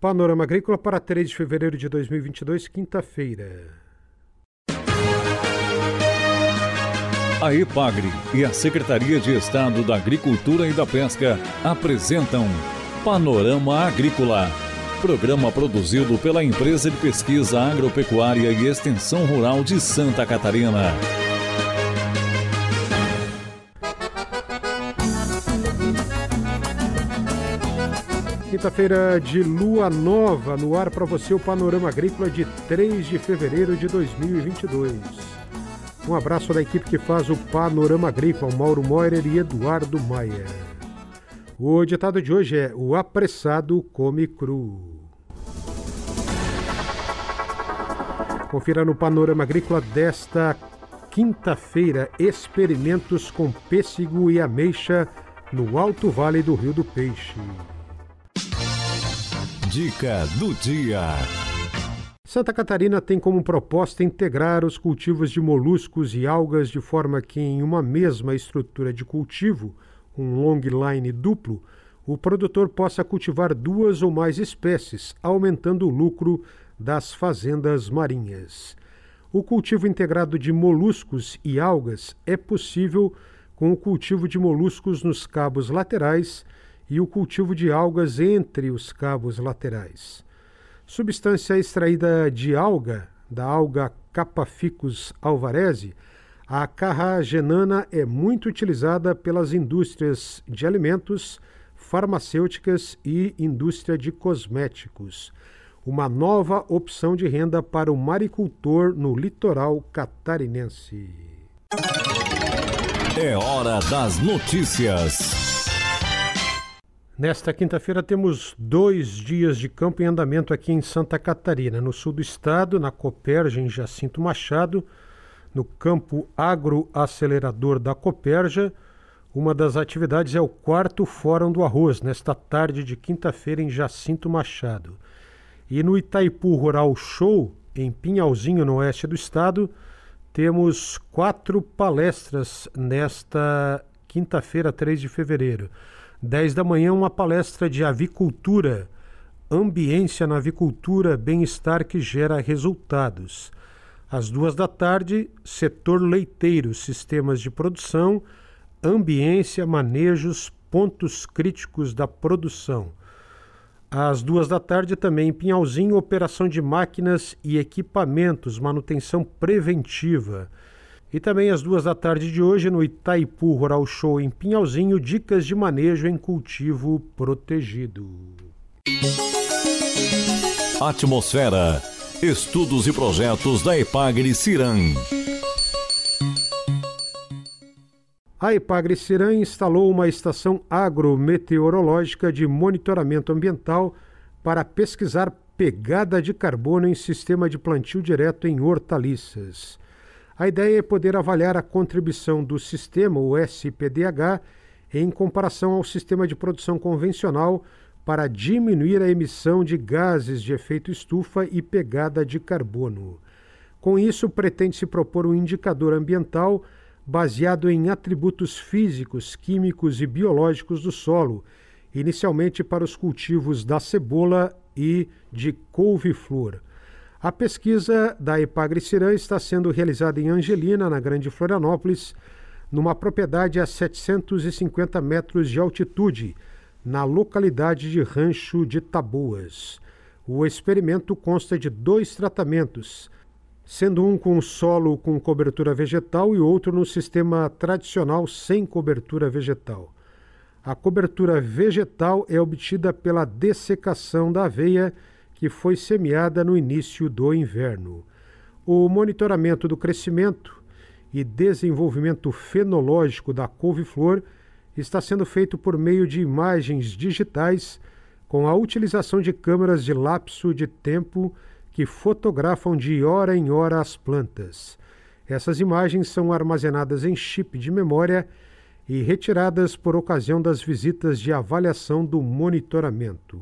Panorama Agrícola para 3 de fevereiro de 2022, quinta-feira. A EPAGRE e a Secretaria de Estado da Agricultura e da Pesca apresentam Panorama Agrícola, programa produzido pela Empresa de Pesquisa Agropecuária e Extensão Rural de Santa Catarina. Quinta-feira de lua nova, no ar para você o Panorama Agrícola de 3 de fevereiro de 2022. Um abraço da equipe que faz o Panorama Agrícola, Mauro Moirer e Eduardo Maia. O ditado de hoje é: O apressado come cru. Confira no Panorama Agrícola desta quinta-feira experimentos com pêssego e ameixa no Alto Vale do Rio do Peixe. Dica do dia. Santa Catarina tem como proposta integrar os cultivos de moluscos e algas de forma que, em uma mesma estrutura de cultivo, um long line duplo, o produtor possa cultivar duas ou mais espécies, aumentando o lucro das fazendas marinhas. O cultivo integrado de moluscos e algas é possível com o cultivo de moluscos nos cabos laterais e o cultivo de algas entre os cabos laterais. Substância extraída de alga, da alga Capaficus alvarezi, a carragenana é muito utilizada pelas indústrias de alimentos, farmacêuticas e indústria de cosméticos. Uma nova opção de renda para o maricultor no litoral catarinense. É hora das notícias. Nesta quinta-feira temos dois dias de campo em andamento aqui em Santa Catarina, no sul do estado, na Coperja, em Jacinto Machado, no campo agroacelerador da Coperja. Uma das atividades é o quarto Fórum do Arroz, nesta tarde de quinta-feira em Jacinto Machado. E no Itaipu Rural Show, em Pinhalzinho, no oeste do estado, temos quatro palestras nesta quinta-feira, 3 de fevereiro. 10 da manhã, uma palestra de avicultura, ambiência na avicultura, bem-estar que gera resultados. Às duas da tarde, setor leiteiro, sistemas de produção, ambiência, manejos, pontos críticos da produção. Às duas da tarde, também em Pinhalzinho, operação de máquinas e equipamentos, manutenção preventiva. E também às duas da tarde de hoje, no Itaipu Rural Show em Pinhalzinho, dicas de manejo em cultivo protegido. Atmosfera. Estudos e projetos da Epagre Ciran. A Epagre Ciran instalou uma estação agrometeorológica de monitoramento ambiental para pesquisar pegada de carbono em sistema de plantio direto em hortaliças. A ideia é poder avaliar a contribuição do sistema, o SPDH, em comparação ao sistema de produção convencional para diminuir a emissão de gases de efeito estufa e pegada de carbono. Com isso, pretende-se propor um indicador ambiental baseado em atributos físicos, químicos e biológicos do solo, inicialmente para os cultivos da cebola e de couve-flor. A pesquisa da Epagricirã está sendo realizada em Angelina, na Grande Florianópolis, numa propriedade a 750 metros de altitude, na localidade de Rancho de Taboas. O experimento consta de dois tratamentos, sendo um com solo com cobertura vegetal e outro no sistema tradicional sem cobertura vegetal. A cobertura vegetal é obtida pela dessecação da aveia que foi semeada no início do inverno. O monitoramento do crescimento e desenvolvimento fenológico da couve-flor está sendo feito por meio de imagens digitais com a utilização de câmeras de lapso de tempo que fotografam de hora em hora as plantas. Essas imagens são armazenadas em chip de memória e retiradas por ocasião das visitas de avaliação do monitoramento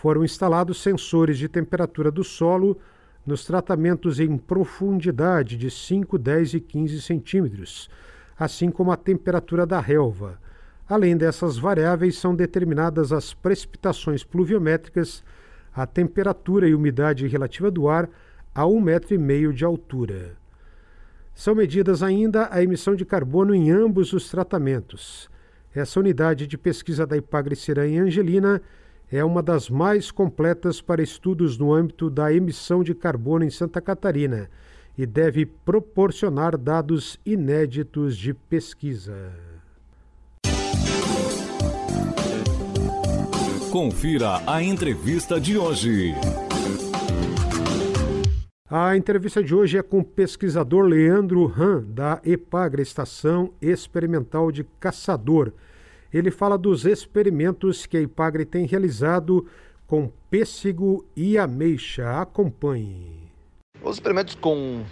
foram instalados sensores de temperatura do solo nos tratamentos em profundidade de 5, 10 e 15 centímetros, assim como a temperatura da relva. Além dessas variáveis, são determinadas as precipitações pluviométricas, a temperatura e umidade relativa do ar a um metro e meio de altura. São medidas ainda a emissão de carbono em ambos os tratamentos. Essa unidade de pesquisa da Ipagre-Cirã em Angelina é uma das mais completas para estudos no âmbito da emissão de carbono em Santa Catarina e deve proporcionar dados inéditos de pesquisa. Confira a entrevista de hoje. A entrevista de hoje é com o pesquisador Leandro Han, da EPAGRA, Estação Experimental de Caçador. Ele fala dos experimentos que a EPAGRE tem realizado com pêssego e ameixa. Acompanhe. Os experimentos com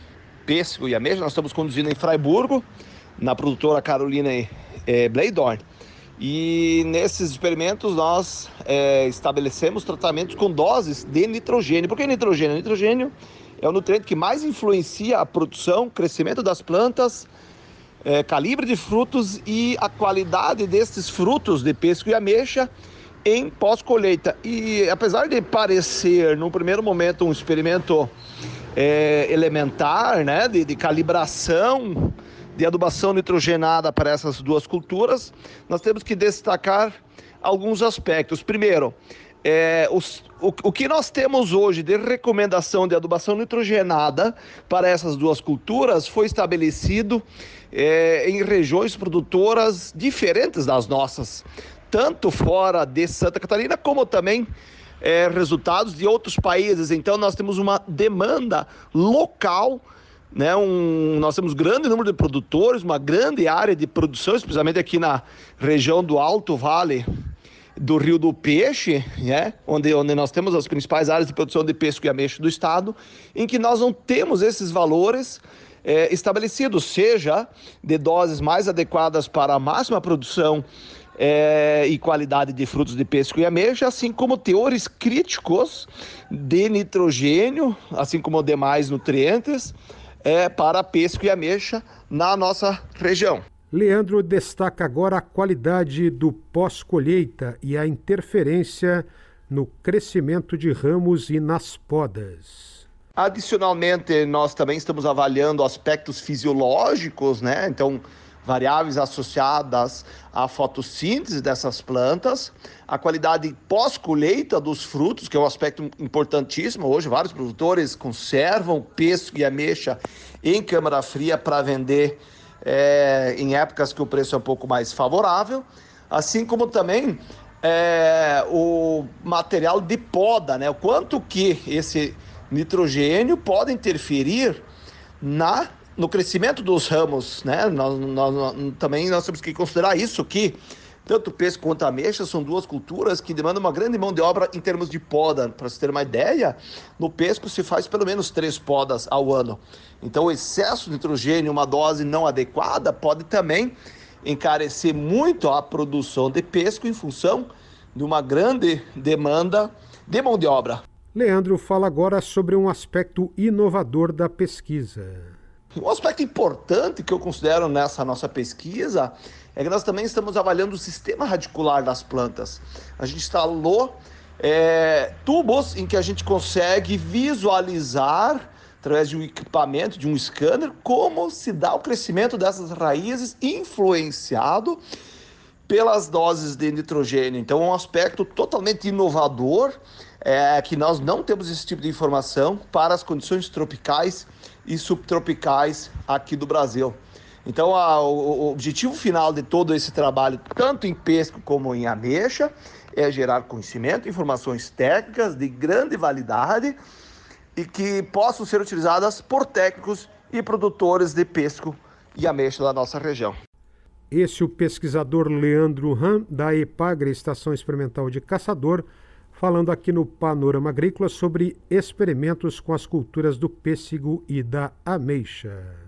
pêssego e ameixa nós estamos conduzindo em Freiburgo, na produtora Carolina é, Blaydorn. E nesses experimentos nós é, estabelecemos tratamentos com doses de nitrogênio. Por que nitrogênio? Nitrogênio é o nutriente que mais influencia a produção, crescimento das plantas, é, calibre de frutos e a qualidade desses frutos de pêssego e ameixa em pós-colheita. E apesar de parecer, no primeiro momento, um experimento é, elementar, né, de, de calibração de adubação nitrogenada para essas duas culturas, nós temos que destacar alguns aspectos. Primeiro, é, os, o, o, que nós temos hoje de recomendação de adubação nitrogenada para essas duas culturas foi estabelecido é, em regiões produtoras diferentes das nossas, tanto fora de Santa Catarina como também é, resultados de outros países. Então, nós temos uma demanda local. Né, um, nós temos grande número de produtores, uma grande área de produção, especialmente aqui na região do Alto Vale do Rio do Peixe, né, onde, onde nós temos as principais áreas de produção de peixe e ameixa do estado, em que nós não temos esses valores é, estabelecidos, seja de doses mais adequadas para a máxima produção é, e qualidade de frutos de pêssego e ameixa, assim como teores críticos de nitrogênio, assim como demais nutrientes, é, para pêssego e ameixa na nossa região. Leandro destaca agora a qualidade do pós-colheita e a interferência no crescimento de ramos e nas podas. Adicionalmente, nós também estamos avaliando aspectos fisiológicos, né? Então, variáveis associadas à fotossíntese dessas plantas, a qualidade pós-colheita dos frutos, que é um aspecto importantíssimo. Hoje, vários produtores conservam pêssego e ameixa em câmara fria para vender é, em épocas que o preço é um pouco mais favorável, assim como também é, o material de poda, né? O quanto que esse nitrogênio pode interferir na no crescimento dos ramos, né? Nós, nós, nós, também nós temos que considerar isso que tanto o quanto a ameixa são duas culturas que demandam uma grande mão de obra em termos de poda. Para você ter uma ideia, no pesco se faz pelo menos três podas ao ano. Então, o excesso de nitrogênio, uma dose não adequada, pode também encarecer muito a produção de pesco em função de uma grande demanda de mão de obra. Leandro fala agora sobre um aspecto inovador da pesquisa. Um aspecto importante que eu considero nessa nossa pesquisa é que nós também estamos avaliando o sistema radicular das plantas. A gente instalou é, tubos em que a gente consegue visualizar através de um equipamento, de um scanner, como se dá o crescimento dessas raízes influenciado pelas doses de nitrogênio. Então, é um aspecto totalmente inovador, é, que nós não temos esse tipo de informação para as condições tropicais e subtropicais aqui do Brasil. Então, a, o, o, objetivo final de todo esse trabalho, tanto em pesca como em ameixa, é gerar conhecimento, informações técnicas de grande validade e que possam ser utilizadas por técnicos e produtores de pesco e ameixa da nossa região. Esse é o pesquisador Leandro Ram, da EPAGRE, Estação Experimental de Caçador, falando aqui no Panorama Agrícola sobre experimentos com as culturas do pêssego e da ameixa.